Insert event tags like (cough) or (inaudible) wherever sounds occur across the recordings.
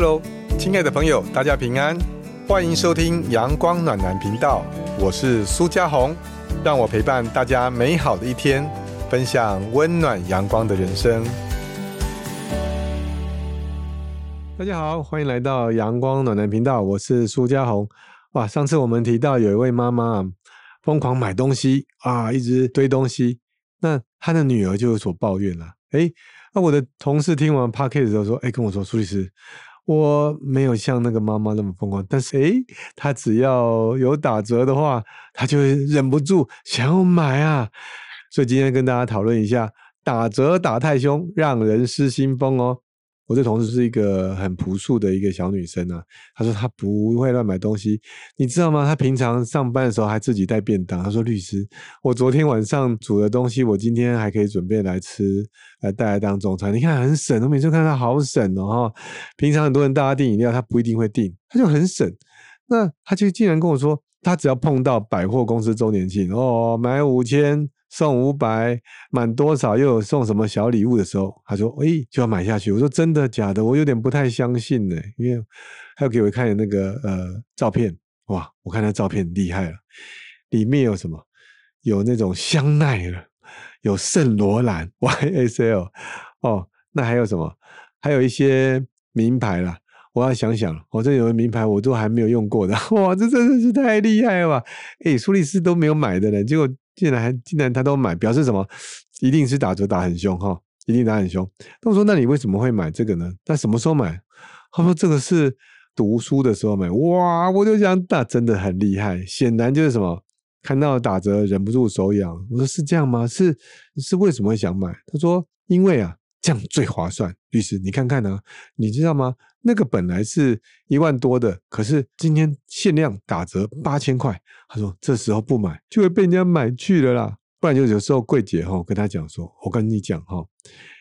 Hello，亲爱的朋友，大家平安，欢迎收听阳光暖男频道，我是苏家红，让我陪伴大家美好的一天，分享温暖阳光的人生。大家好，欢迎来到阳光暖男频道，我是苏家红。哇，上次我们提到有一位妈妈疯狂买东西啊，一直堆东西，那她的女儿就有所抱怨了。诶，那我的同事听完 p a r k e t 的时候说，诶，跟我说苏律师。我没有像那个妈妈那么疯狂，但是诶，她只要有打折的话，她就忍不住想要买啊。所以今天跟大家讨论一下，打折打太凶，让人失心疯哦。我这同事是一个很朴素的一个小女生啊，她说她不会乱买东西，你知道吗？她平常上班的时候还自己带便当。她说律师，我昨天晚上煮的东西，我今天还可以准备来吃，来带来当中餐。你看很省，我每次看她好省哦。平常很多人大家订饮料，她不一定会订，她就很省。那她就竟然跟我说，她只要碰到百货公司周年庆哦，买五千。送五百，满多少又有送什么小礼物的时候，他说：“哎，就要买下去。”我说：“真的假的？我有点不太相信呢。”因为他要给我看那个呃照片，哇，我看那照片厉害了，里面有什么？有那种香奈儿，有圣罗兰 (laughs) YSL，哦，那还有什么？还有一些名牌啦。我要想想，我这有个名牌我都还没有用过的，(laughs) 哇，这真的是太厉害了吧！哎，苏丽斯都没有买的呢，结果。竟然还竟然他都买，表示什么？一定是打折打很凶哈，一定打很凶。那我说，那你为什么会买这个呢？那什么时候买？他说这个是读书的时候买。哇，我就想，那真的很厉害。显然就是什么，看到打折忍不住手痒。我说是这样吗？是是为什么会想买？他说因为啊。这样最划算，律师，你看看呢？你知道吗？那个本来是一万多的，可是今天限量打折八千块。他说这时候不买就会被人家买去了啦。不然就有时候柜姐哈跟他讲说，我跟你讲哈，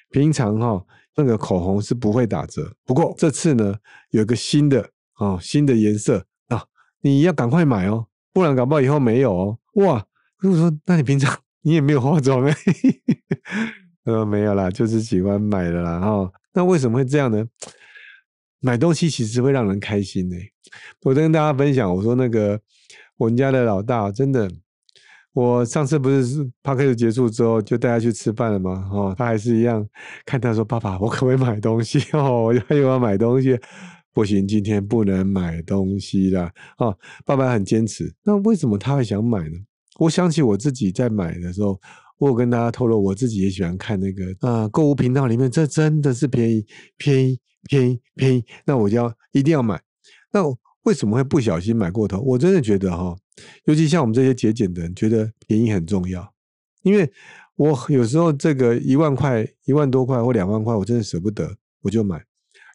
平常哈那个口红是不会打折，不过这次呢有一个新的哦新的颜色啊，你要赶快买哦，不然搞不好以后没有哦。哇，如果说那你平常你也没有化妆哎。(laughs) 呃，没有啦，就是喜欢买的啦哈。那为什么会这样呢？买东西其实会让人开心呢。我跟大家分享，我说那个我们家的老大真的，我上次不是是 p 开始结束之后就带他去吃饭了吗？哦，他还是一样看他说爸爸，我可不可以买东西？哦，我又要买东西，不行，今天不能买东西了。哦，爸爸很坚持。那为什么他会想买呢？我想起我自己在买的时候。我跟大家透露，我自己也喜欢看那个啊，购物频道里面，这真的是便宜，便宜，便宜，便宜。那我就要一定要买。那为什么会不小心买过头？我真的觉得哈，尤其像我们这些节俭的人，觉得便宜很重要。因为我有时候这个一万块、一万多块或两万块，我真的舍不得，我就买。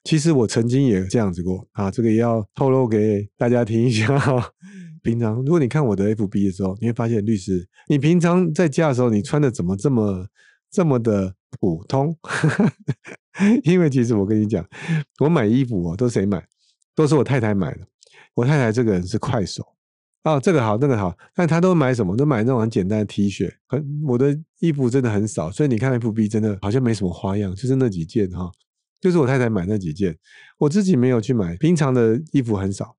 其实我曾经也这样子过啊，这个也要透露给大家听一下哈。平常如果你看我的 FB 的时候，你会发现律师，你平常在家的时候，你穿的怎么这么这么的普通？(laughs) 因为其实我跟你讲，我买衣服哦，都谁买？都是我太太买的。我太太这个人是快手哦，这个好，那个好，但她都买什么？都买那种很简单的 T 恤。很我的衣服真的很少，所以你看 FB 真的好像没什么花样，就是那几件哈，就是我太太买那几件，我自己没有去买。平常的衣服很少。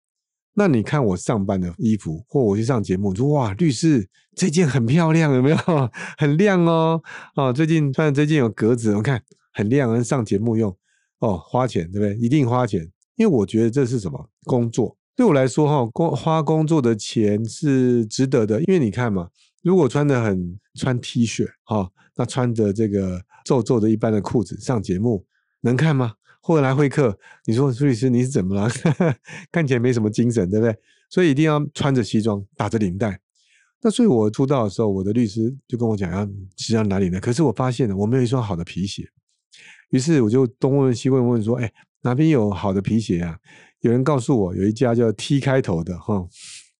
那你看我上班的衣服，或我去上节目，说哇，律师这件很漂亮，有没有？(laughs) 很亮哦，哦，最近穿的这件有格子，我看很亮，上节目用哦，花钱对不对？一定花钱，因为我觉得这是什么工作？对我来说哈，工花工作的钱是值得的，因为你看嘛，如果穿的很穿 T 恤哈，那穿着这个皱皱的一般的裤子上节目，能看吗？后来会客，你说苏律师你是怎么了？(laughs) 看起来没什么精神，对不对？所以一定要穿着西装，打着领带。那所以我出道的时候，我的律师就跟我讲要西装哪里呢？可是我发现了我没有一双好的皮鞋，于是我就东问西问问说，哎，哪边有好的皮鞋啊？有人告诉我有一家叫 T 开头的哈，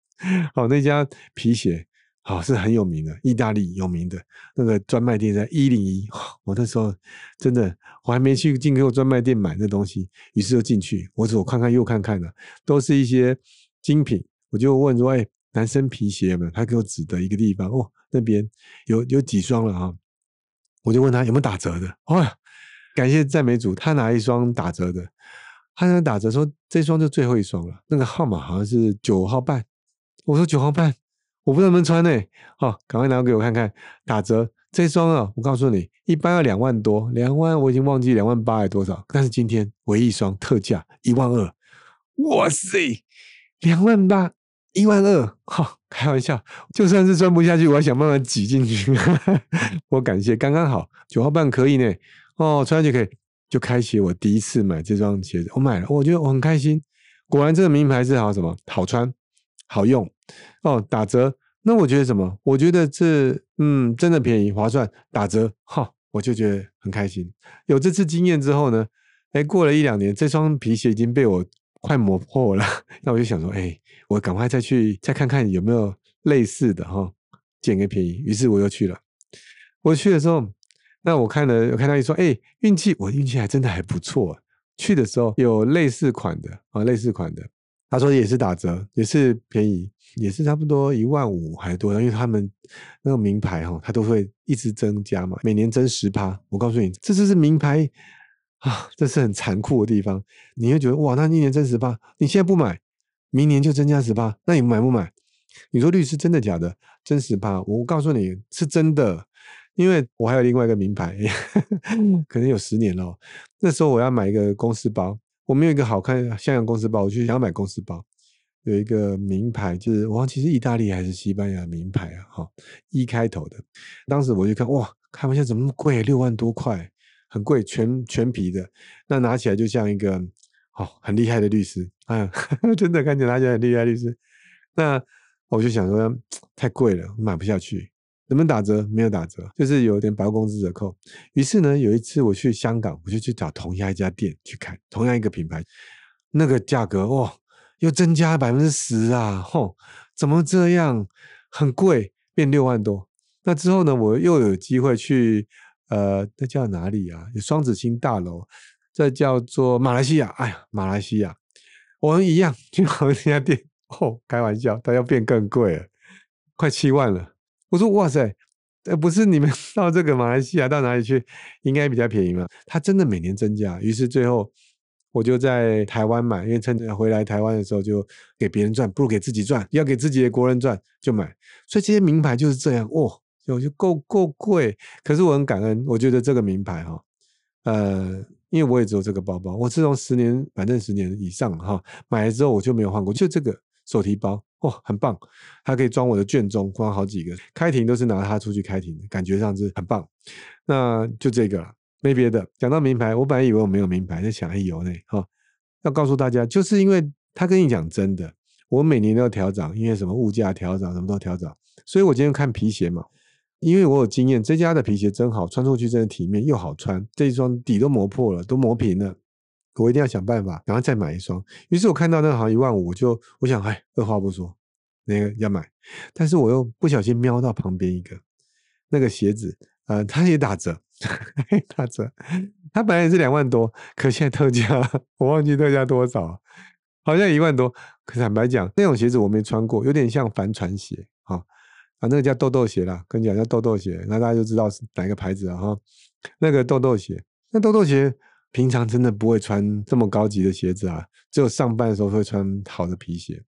(laughs) 好那家皮鞋。好是很有名的，意大利有名的那个专卖店在一零一。我那时候真的，我还没去进口专卖店买那东西，于是就进去，我左看看右看看的，都是一些精品。我就问说：“哎，男生皮鞋有没有？”他给我指的一个地方，哦，那边有有几双了啊？我就问他有没有打折的。哦，感谢赞美主，他拿一双打折的。他在打折说这双就最后一双了，那个号码好像是九号半。我说九号半，我不知道能不能穿呢。好，赶快拿给我看看，打折。这双啊，我告诉你，一般要两万多，两万我已经忘记两万八还多少，但是今天唯一一双特价一万二，哇塞，两万八一万二，哈，开玩笑，就算是穿不下去，我要想办法挤进去。(laughs) 我感谢，刚刚好九号半可以呢，哦，穿上去可以，就开启我第一次买这双鞋子，我买了，我觉得我很开心，果然这个名牌是好什么？好穿。好用。哦，打折。那我觉得什么？我觉得这嗯，真的便宜划算，打折哈，我就觉得很开心。有这次经验之后呢，哎，过了一两年，这双皮鞋已经被我快磨破了。(laughs) 那我就想说，哎，我赶快再去再看看有没有类似的哈，捡个便宜。于是我又去了。我去的时候，那我看了，我看到一双，哎，运气，我运气还真的还不错。去的时候有类似款的啊，类似款的。他说也是打折，也是便宜，也是差不多一万五还多，因为他们那个名牌哈，它都会一直增加嘛，每年增十趴。我告诉你，这就是名牌啊，这是很残酷的地方。你会觉得哇，那一年增十趴，你现在不买，明年就增加十趴，那你买不买？你说律师真的假的？增十趴？我告诉你是真的，因为我还有另外一个名牌，(laughs) 可能有十年了。那时候我要买一个公司包。我们有一个好看香港公司包，我就想买公司包，有一个名牌，就是我忘记是意大利还是西班牙名牌啊，哈，一开头的。当时我就看，哇，开玩笑，怎么那么贵？六万多块，很贵，全全皮的。那拿起来就像一个，哦，很厉害的律师，啊，(laughs) 真的看起来拿起来很厉害律师。那我就想说，太贵了，买不下去。怎么打折？没有打折，就是有点百货公司折扣。于是呢，有一次我去香港，我就去找同样一家店去看，同样一个品牌，那个价格哇，又增加百分之十啊！吼，怎么这样？很贵，变六万多。那之后呢，我又有机会去，呃，那叫哪里啊？有双子星大楼，这叫做马来西亚。哎呀，马来西亚，我们一样去 (laughs) 同一家店。哦，开玩笑，它要变更贵了，快七万了。我说哇塞，呃，不是你们 (laughs) 到这个马来西亚到哪里去，应该比较便宜嘛？它真的每年增加，于是最后我就在台湾买，因为趁着回来台湾的时候就给别人赚，不如给自己赚，要给自己的国人赚就买。所以这些名牌就是这样，哦，有就够够贵，可是我很感恩，我觉得这个名牌哈，呃，因为我也只有这个包包，我自从十年，反正十年以上哈，买了之后我就没有换过，就这个手提包。哇，很棒！它可以装我的卷宗，装好几个。开庭都是拿它出去开庭，感觉上是很棒。那就这个了，没别的。讲到名牌，我本来以为我没有名牌，在想哎有呢。哈，要告诉大家，就是因为他跟你讲真的，我每年都要调涨，因为什么物价调涨，什么都调涨。所以我今天看皮鞋嘛，因为我有经验，这家的皮鞋真好，穿出去真的体面又好穿。这一双底都磨破了，都磨平了。我一定要想办法，然后再买一双。于是我看到那个好像一万五，我就我想，哎，二话不说，那个要买。但是我又不小心瞄到旁边一个那个鞋子，呃，它也打折，(laughs) 打折。它本来也是两万多，可现在特价，我忘记特价多少，好像一万多。可坦白讲，那种鞋子我没穿过，有点像帆船鞋啊啊，那个叫豆豆鞋啦，跟你讲叫豆豆鞋，那大家就知道是哪个牌子了哈。那个豆豆鞋，那豆豆鞋。平常真的不会穿这么高级的鞋子啊，只有上班的时候会穿好的皮鞋。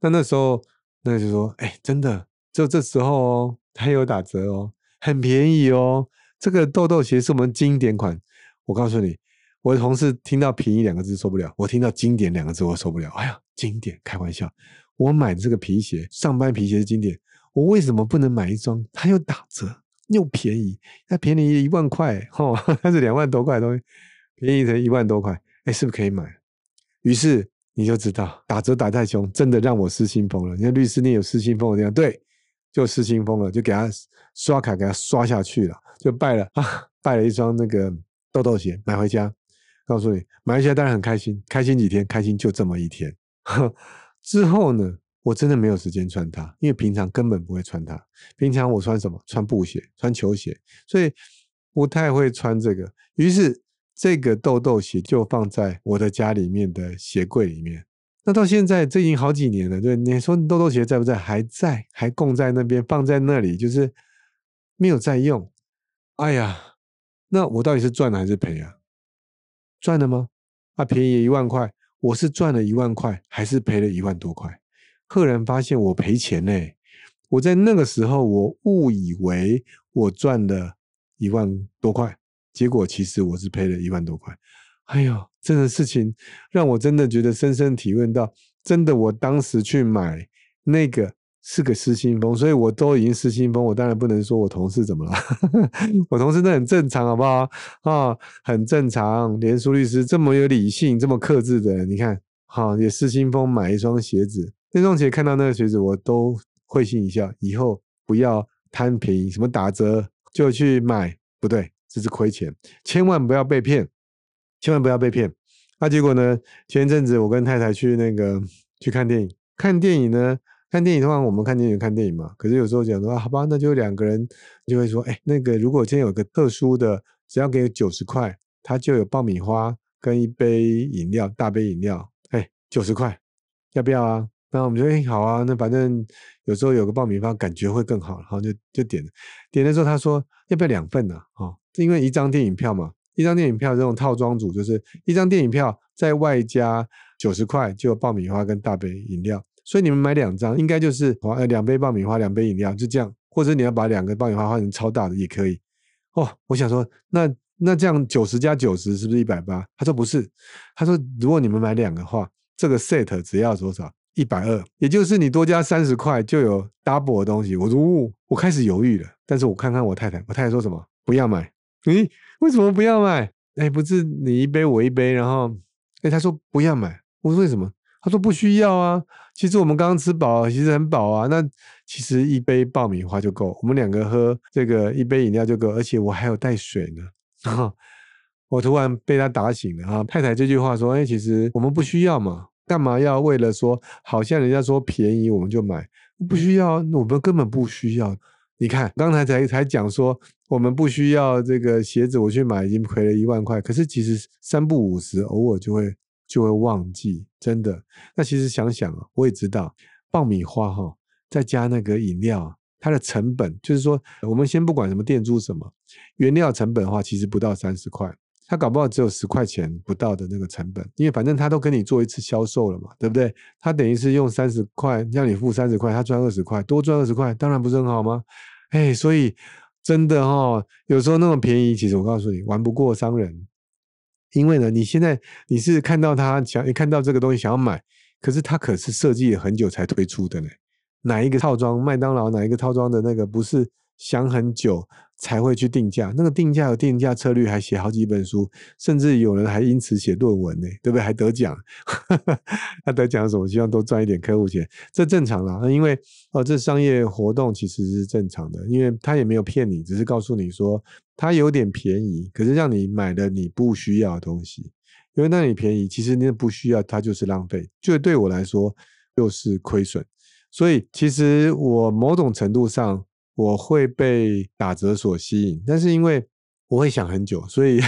那那时候，那就说，哎，真的，就这时候哦，还有打折哦，很便宜哦。这个豆豆鞋是我们经典款。我告诉你，我的同事听到便宜两个字受不了，我听到经典两个字我受不了。哎呀，经典，开玩笑，我买的这个皮鞋，上班皮鞋是经典，我为什么不能买一双？它又打折又便宜，它便宜一万块，哈，(laughs) 它是两万多块东西。便宜才一万多块，哎，是不是可以买？于是你就知道打折打太凶，真的让我失心疯了。你看律师，你有失心疯的地方，对，就失心疯了，就给他刷卡，给他刷下去了，就拜了 (laughs) 啊，拜了一双那个豆豆鞋，买回家，告诉你，买回家当然很开心，开心几天，开心就这么一天。(laughs) 之后呢，我真的没有时间穿它，因为平常根本不会穿它。平常我穿什么？穿布鞋，穿球鞋，所以不太会穿这个。于是。这个豆豆鞋就放在我的家里面的鞋柜里面。那到现在，这已经好几年了。对，你说豆豆鞋在不在？还在，还供在那边，放在那里，就是没有在用。哎呀，那我到底是赚了还是赔啊？赚了吗？啊，便宜一万块，我是赚了一万块，还是赔了一万多块？赫然发现我赔钱呢。我在那个时候，我误以为我赚了一万多块，结果其实我是赔了一万多块。哎呦，这个事情让我真的觉得深深体会到，真的，我当时去买那个是个失心疯，所以我都已经失心疯，我当然不能说我同事怎么了，(laughs) 我同事那很正常，好不好？啊，很正常，连苏律师这么有理性、这么克制的，你看，好也失心疯买一双鞋子，那双鞋看到那个鞋子我都。会心一笑，以后不要贪便宜，什么打折就去买，不对，这是亏钱，千万不要被骗，千万不要被骗。那结果呢？前一阵子我跟太太去那个去看电影，看电影呢，看电影的话，我们看电影看电影嘛。可是有时候讲说，好吧，那就两个人就会说，哎，那个如果今天有个特殊的，只要给九十块，它就有爆米花跟一杯饮料，大杯饮料，哎，九十块，要不要啊？那我们就哎好啊，那反正有时候有个爆米花感觉会更好，然后就就点。点的时候他说要不要两份呢？因为一张电影票嘛，一张电影票这种套装组就是一张电影票再外加九十块就有爆米花跟大杯饮料，所以你们买两张应该就是呃两杯爆米花两杯饮料就这样，或者你要把两个爆米花换成超大的也可以。哦，我想说那那这样九十加九十是不是一百八？他说不是，他说如果你们买两个话，这个 set 只要多少？一百二，也就是你多加三十块就有 double 的东西。我说，我开始犹豫了。但是我看看我太太，我太太说什么？不要买。诶，为什么不要买？哎，不是你一杯我一杯，然后，哎，他说不要买。我说为什么？他说不需要啊。其实我们刚刚吃饱，其实很饱啊。那其实一杯爆米花就够，我们两个喝这个一杯饮料就够，而且我还有带水呢。(laughs) 然后我突然被他打醒了啊！太太这句话说，哎，其实我们不需要嘛。干嘛要为了说好像人家说便宜我们就买？不需要，我们根本不需要。你看刚才才才讲说我们不需要这个鞋子，我去买已经赔了一万块。可是其实三不五十，偶尔就会就会忘记，真的。那其实想想啊，我也知道爆米花哈，再加那个饮料，它的成本就是说，我们先不管什么店租什么，原料成本的话，其实不到三十块。他搞不好只有十块钱不到的那个成本，因为反正他都跟你做一次销售了嘛，对不对？他等于是用三十块让你付三十块，他赚二十块，多赚二十块，当然不是很好吗？哎，所以真的哈，有时候那么便宜，其实我告诉你，玩不过商人，因为呢，你现在你是看到他想，一看到这个东西想要买，可是他可是设计了很久才推出的呢。哪一个套装？麦当劳哪一个套装的那个不是想很久？才会去定价，那个定价有定价策略，还写好几本书，甚至有人还因此写论文呢，对不对？还得奖，(laughs) 他得奖什么？希望多赚一点客户钱，这正常啦。因为哦，这商业活动其实是正常的，因为他也没有骗你，只是告诉你说他有点便宜，可是让你买了你不需要的东西，因为那里便宜，其实你不需要，它就是浪费，就对我来说又是亏损。所以其实我某种程度上。我会被打折所吸引，但是因为我会想很久，所以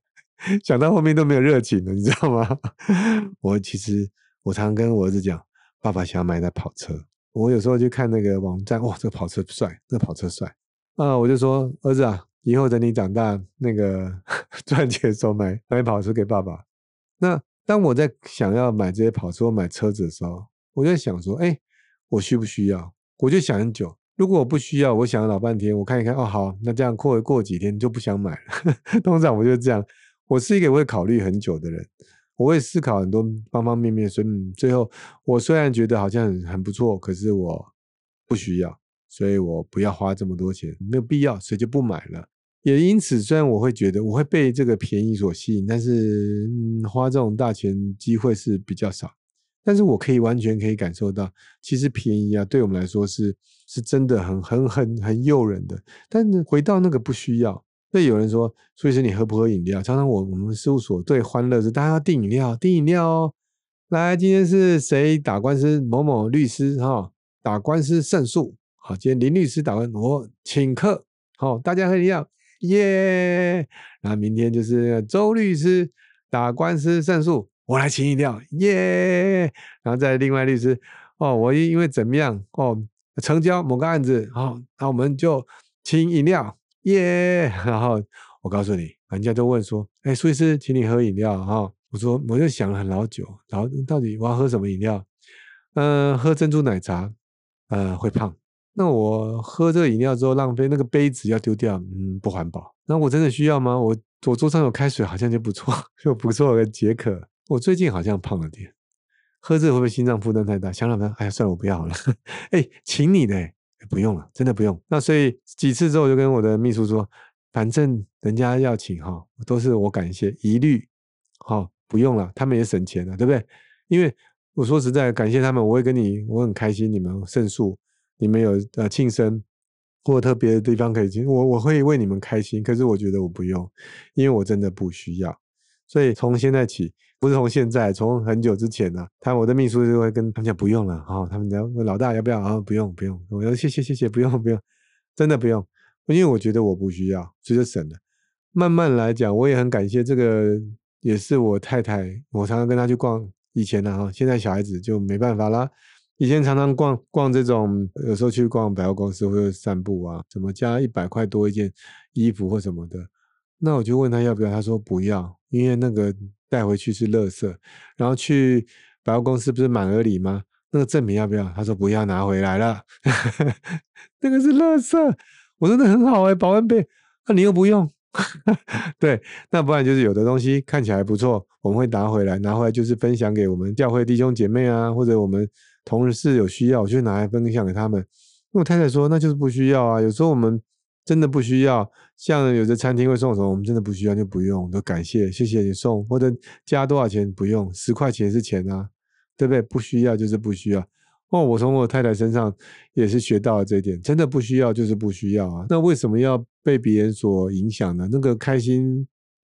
(laughs) 想到后面都没有热情了，你知道吗？(laughs) 我其实我常常跟我儿子讲，爸爸想要买台跑车。我有时候就看那个网站，哇，这个跑车帅，这个跑车帅啊！我就说儿子啊，以后等你长大，那个 (laughs) 赚钱的时候买买跑车给爸爸。那当我在想要买这些跑车、买车子的时候，我就在想说，哎，我需不需要？我就想很久。如果我不需要，我想了老半天，我看一看，哦，好，那这样过过几天就不想买了。(laughs) 通常我就这样，我是一个会考虑很久的人，我会思考很多方方面面，所以最后我虽然觉得好像很很不错，可是我不需要，所以我不要花这么多钱，没有必要，所以就不买了。也因此，虽然我会觉得我会被这个便宜所吸引，但是嗯，花这种大钱机会是比较少。但是我可以完全可以感受到，其实便宜啊，对我们来说是是真的很很很很诱人的。但是回到那个不需要，那有人说，所以说你喝不喝饮料？常常我我们事务所最欢乐是大家要订饮料，订饮料哦。来，今天是谁打官司？某某律师哈，打官司胜诉。好，今天林律师打官，我请客。好，大家喝饮料，耶。然后明天就是周律师打官司胜诉。我来请饮料，耶！然后再另外律师，哦，我因因为怎么样，哦，成交某个案子，好，那我们就请饮料，耶！(laughs) 然后我告诉你，人家就问说，哎，苏律师，请你喝饮料，哈，我说我就想了很老久，然后到底我要喝什么饮料？嗯，喝珍珠奶茶，呃，会胖。那我喝这个饮料之后浪费那个杯子要丢掉，嗯，不环保。那我真的需要吗？我我桌上有开水，好像就不错，(laughs) 就不错的解渴。我最近好像胖了点，喝这会不会心脏负担太大？想想呢，哎呀，算了，我不要了。(laughs) 哎，请你的，不用了，真的不用。那所以几次之后，我就跟我的秘书说，反正人家要请哈，都是我感谢，一律好不用了，他们也省钱了，对不对？因为我说实在，感谢他们，我会跟你，我很开心，你们胜诉。你们有呃庆生或特别的地方可以请我，我会为你们开心。可是我觉得我不用，因为我真的不需要。所以从现在起，不是从现在，从很久之前呢，他我的秘书就会跟他们讲不用了啊。他们讲老大要不要啊？不用不用，我说谢谢谢谢，不用不用，真的不用，因为我觉得我不需要，所以就省了。慢慢来讲，我也很感谢这个，也是我太太，我常常跟她去逛以前的啊，现在小孩子就没办法啦。以前常常逛逛这种，有时候去逛百货公司或者散步啊，怎么加一百块多一件衣服或什么的，那我就问他要不要，他说不要，因为那个带回去是垃圾。然后去百货公司不是满额礼吗？那个证明要不要？他说不要拿回来了，(laughs) 那个是垃圾。我说那很好哎，保温杯，那你又不用。(laughs) 对，那不然就是有的东西看起来不错，我们会拿回来，拿回来就是分享给我们教会弟兄姐妹啊，或者我们。同事有需要，我就拿来分享给他们。那我太太说，那就是不需要啊。有时候我们真的不需要，像有的餐厅会送什么，我们真的不需要就不用，都感谢，谢谢你送，或者加多少钱不用，十块钱是钱啊，对不对？不需要就是不需要。哦，我从我太太身上也是学到了这一点，真的不需要就是不需要啊。那为什么要被别人所影响呢？那个开心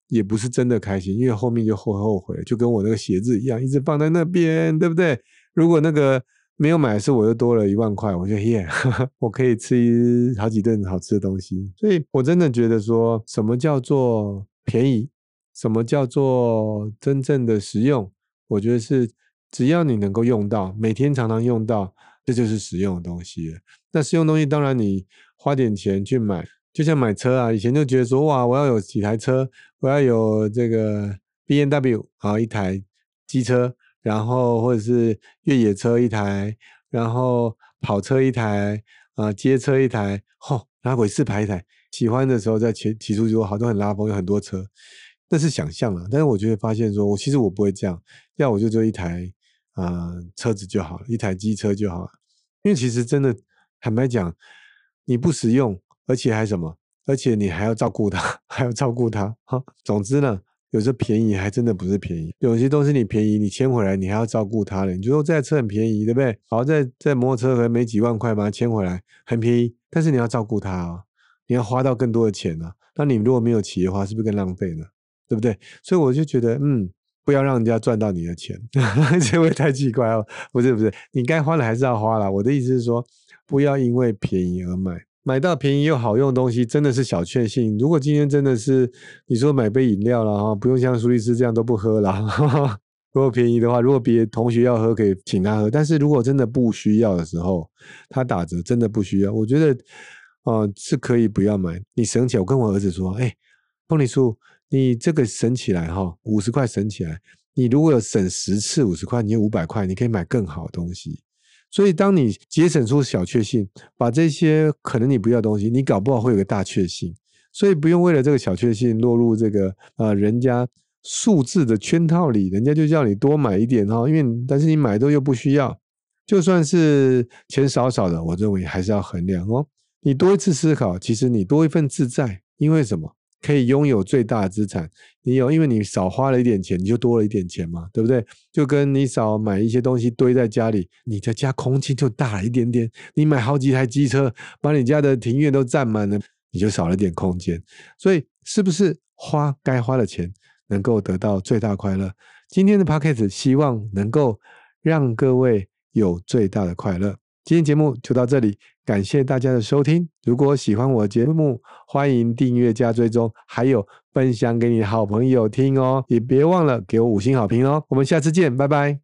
也不是真的开心，因为后面就后后悔，就跟我那个鞋子一样，一直放在那边，对不对？如果那个没有买是我又多了一万块，我觉得耶，(laughs) 我可以吃好几顿好吃的东西。所以我真的觉得说什么叫做便宜，什么叫做真正的实用，我觉得是只要你能够用到，每天常常用到，这就是实用的东西。那实用东西当然你花点钱去买，就像买车啊，以前就觉得说哇，我要有几台车，我要有这个 B N W 啊一台机车。然后或者是越野车一台，然后跑车一台，啊，街车一台，吼，拉轨四排一台。喜欢的时候再骑骑出去，好多很拉风，有很多车，那是想象了。但是我就会发现说，我其实我不会这样，要我就做一台啊车子就好了，一台机车就好了。因为其实真的坦白讲，你不实用，而且还什么，而且你还要照顾它，(laughs) 还要照顾它。哈，总之呢。有时候便宜还真的不是便宜，有些东西你便宜，你牵回来你还要照顾它了。你就说这台车很便宜，对不对？好，在在摩托车可能没几万块把它牵回来，很便宜，但是你要照顾它啊，你要花到更多的钱啊。那你如果没有骑的话，是不是更浪费呢？对不对？所以我就觉得，嗯，不要让人家赚到你的钱，(laughs) 这会太奇怪哦。不是不是，你该花的还是要花了。我的意思是说，不要因为便宜而买。买到便宜又好用的东西，真的是小确幸。如果今天真的是你说买杯饮料了哈，不用像苏律师这样都不喝了。(laughs) 如果便宜的话，如果别同学要喝，可以请他喝。但是如果真的不需要的时候，他打折真的不需要，我觉得啊是可以不要买。你省起来，我跟我儿子说，哎，凤梨叔，你这个省起来哈，五十块省起来，你如果有省十次五十块，你有五百块，你可以买更好的东西。所以，当你节省出小确幸，把这些可能你不要东西，你搞不好会有个大确幸。所以，不用为了这个小确幸落入这个呃人家数字的圈套里，人家就叫你多买一点哈。因为，但是你买多又不需要，就算是钱少少的，我认为还是要衡量哦。你多一次思考，其实你多一份自在，因为什么？可以拥有最大的资产，你有，因为你少花了一点钱，你就多了一点钱嘛，对不对？就跟你少买一些东西堆在家里，你的家空间就大了一点点。你买好几台机车，把你家的庭院都占满了，你就少了点空间。所以，是不是花该花的钱，能够得到最大快乐？今天的 p o c k e t 希望能够让各位有最大的快乐。今天节目就到这里。感谢大家的收听。如果喜欢我的节目，欢迎订阅加追踪，还有分享给你的好朋友听哦。也别忘了给我五星好评哦。我们下次见，拜拜。